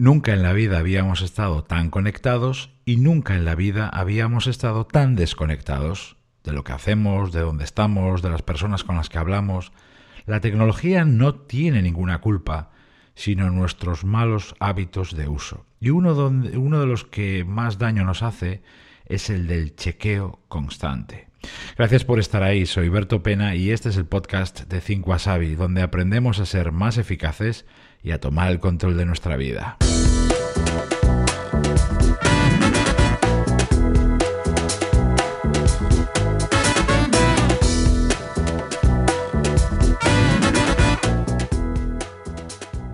Nunca en la vida habíamos estado tan conectados y nunca en la vida habíamos estado tan desconectados de lo que hacemos, de dónde estamos, de las personas con las que hablamos. La tecnología no tiene ninguna culpa, sino nuestros malos hábitos de uso. Y uno, uno de los que más daño nos hace es el del chequeo constante. Gracias por estar ahí, soy Berto Pena y este es el podcast de Think Wasabi, donde aprendemos a ser más eficaces y a tomar el control de nuestra vida.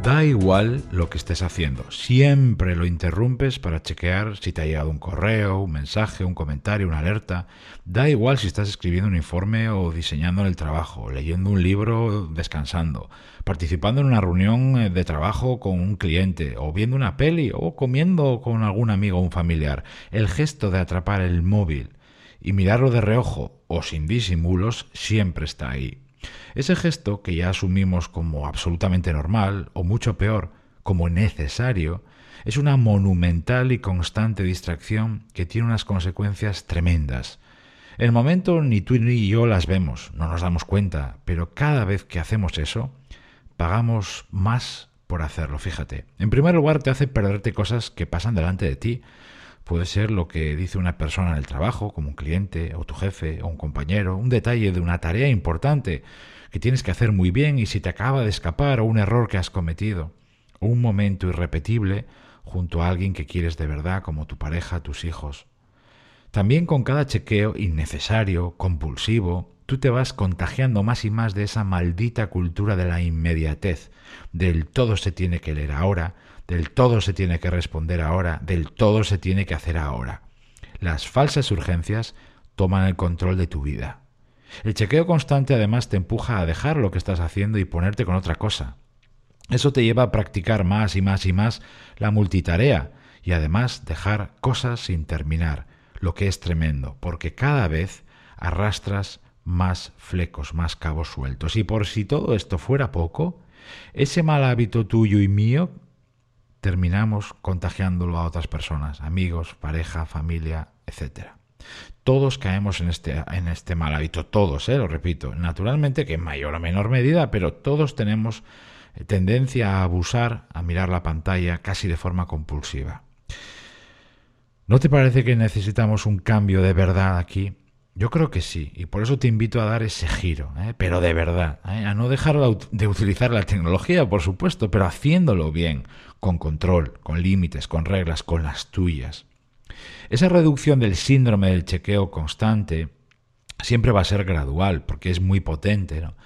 Da igual lo que estés haciendo, siempre lo interrumpes para chequear si te ha llegado un correo, un mensaje, un comentario, una alerta. Da igual si estás escribiendo un informe o diseñando en el trabajo, leyendo un libro, descansando, participando en una reunión eh, de trabajo con un cliente, o viendo una peli, o comiendo con algún amigo o un familiar. El gesto de atrapar el móvil y mirarlo de reojo o sin disimulos siempre está ahí. Ese gesto que ya asumimos como absolutamente normal, o mucho peor, como necesario, es una monumental y constante distracción que tiene unas consecuencias tremendas. En el momento ni tú ni yo las vemos, no nos damos cuenta, pero cada vez que hacemos eso, pagamos más por hacerlo, fíjate. En primer lugar, te hace perderte cosas que pasan delante de ti. Puede ser lo que dice una persona en el trabajo, como un cliente, o tu jefe, o un compañero, un detalle de una tarea importante, que tienes que hacer muy bien y si te acaba de escapar o un error que has cometido, o un momento irrepetible junto a alguien que quieres de verdad como tu pareja, tus hijos. También con cada chequeo innecesario, compulsivo, tú te vas contagiando más y más de esa maldita cultura de la inmediatez, del todo se tiene que leer ahora, del todo se tiene que responder ahora, del todo se tiene que hacer ahora. Las falsas urgencias toman el control de tu vida. El chequeo constante además te empuja a dejar lo que estás haciendo y ponerte con otra cosa. Eso te lleva a practicar más y más y más la multitarea y además dejar cosas sin terminar, lo que es tremendo, porque cada vez arrastras más flecos, más cabos sueltos. Y por si todo esto fuera poco, ese mal hábito tuyo y mío terminamos contagiándolo a otras personas, amigos, pareja, familia, etc. Todos caemos en este, en este mal hábito, todos, ¿eh? lo repito, naturalmente que en mayor o menor medida, pero todos tenemos eh, tendencia a abusar, a mirar la pantalla casi de forma compulsiva. ¿No te parece que necesitamos un cambio de verdad aquí? Yo creo que sí, y por eso te invito a dar ese giro, ¿eh? pero de verdad, ¿eh? a no dejar de utilizar la tecnología, por supuesto, pero haciéndolo bien, con control, con límites, con reglas, con las tuyas. Esa reducción del síndrome del chequeo constante siempre va a ser gradual, porque es muy potente, ¿no?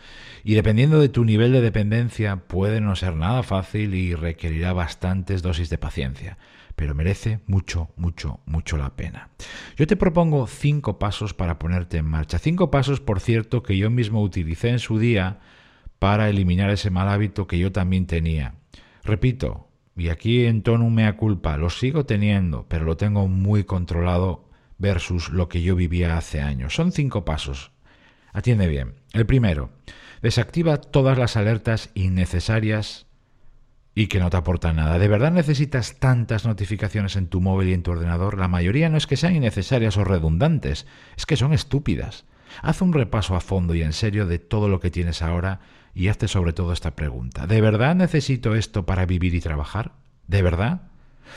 Y dependiendo de tu nivel de dependencia, puede no ser nada fácil y requerirá bastantes dosis de paciencia, pero merece mucho, mucho, mucho la pena. Yo te propongo cinco pasos para ponerte en marcha. Cinco pasos, por cierto, que yo mismo utilicé en su día para eliminar ese mal hábito que yo también tenía. Repito, y aquí en tono mea culpa, lo sigo teniendo, pero lo tengo muy controlado versus lo que yo vivía hace años. Son cinco pasos. Atiende bien. El primero, desactiva todas las alertas innecesarias y que no te aportan nada. ¿De verdad necesitas tantas notificaciones en tu móvil y en tu ordenador? La mayoría no es que sean innecesarias o redundantes, es que son estúpidas. Haz un repaso a fondo y en serio de todo lo que tienes ahora y hazte sobre todo esta pregunta. ¿De verdad necesito esto para vivir y trabajar? ¿De verdad?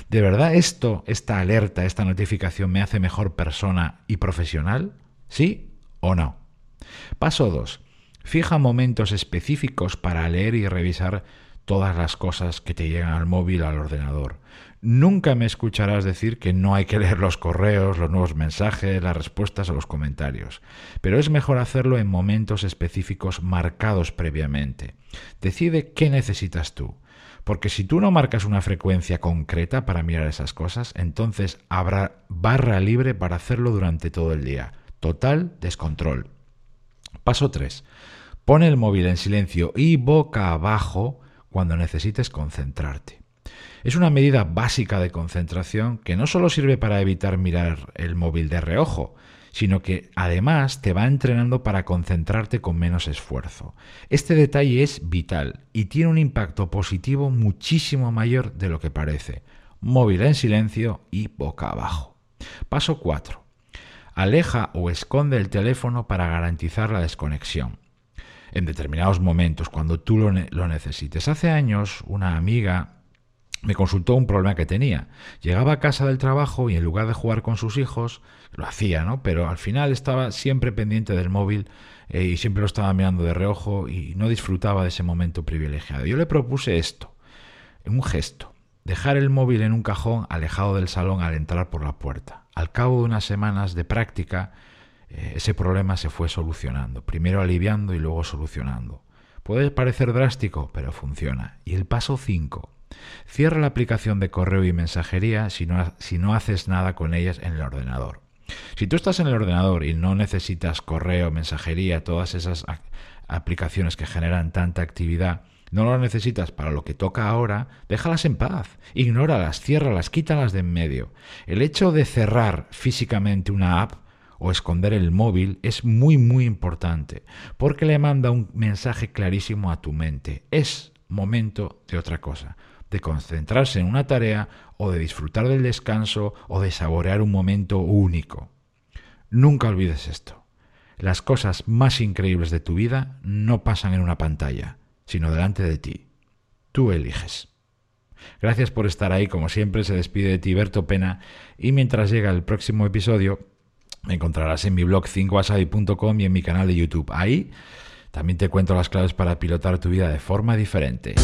¿De verdad esto, esta alerta, esta notificación me hace mejor persona y profesional? ¿Sí o no? Paso 2. Fija momentos específicos para leer y revisar todas las cosas que te llegan al móvil al ordenador. Nunca me escucharás decir que no hay que leer los correos, los nuevos mensajes, las respuestas a los comentarios, pero es mejor hacerlo en momentos específicos marcados previamente. Decide qué necesitas tú, porque si tú no marcas una frecuencia concreta para mirar esas cosas, entonces habrá barra libre para hacerlo durante todo el día. Total descontrol. Paso 3. Pone el móvil en silencio y boca abajo cuando necesites concentrarte. Es una medida básica de concentración que no solo sirve para evitar mirar el móvil de reojo, sino que además te va entrenando para concentrarte con menos esfuerzo. Este detalle es vital y tiene un impacto positivo muchísimo mayor de lo que parece. Móvil en silencio y boca abajo. Paso 4. Aleja o esconde el teléfono para garantizar la desconexión en determinados momentos, cuando tú lo, lo necesites. Hace años, una amiga me consultó un problema que tenía. Llegaba a casa del trabajo y en lugar de jugar con sus hijos, lo hacía, ¿no? Pero al final estaba siempre pendiente del móvil eh, y siempre lo estaba mirando de reojo y no disfrutaba de ese momento privilegiado. Yo le propuse esto, un gesto, dejar el móvil en un cajón alejado del salón al entrar por la puerta. Al cabo de unas semanas de práctica, ese problema se fue solucionando, primero aliviando y luego solucionando. Puede parecer drástico, pero funciona. Y el paso 5. Cierra la aplicación de correo y mensajería si no, si no haces nada con ellas en el ordenador. Si tú estás en el ordenador y no necesitas correo, mensajería, todas esas aplicaciones que generan tanta actividad, no lo necesitas para lo que toca ahora, déjalas en paz, ignóralas, ciérralas, quítalas de en medio. El hecho de cerrar físicamente una app o esconder el móvil es muy muy importante porque le manda un mensaje clarísimo a tu mente. Es momento de otra cosa, de concentrarse en una tarea o de disfrutar del descanso o de saborear un momento único. Nunca olvides esto. Las cosas más increíbles de tu vida no pasan en una pantalla, sino delante de ti. Tú eliges. Gracias por estar ahí, como siempre se despide de ti Berto Pena y mientras llega el próximo episodio me encontrarás en mi blog 5asai.com y en mi canal de YouTube. Ahí también te cuento las claves para pilotar tu vida de forma diferente.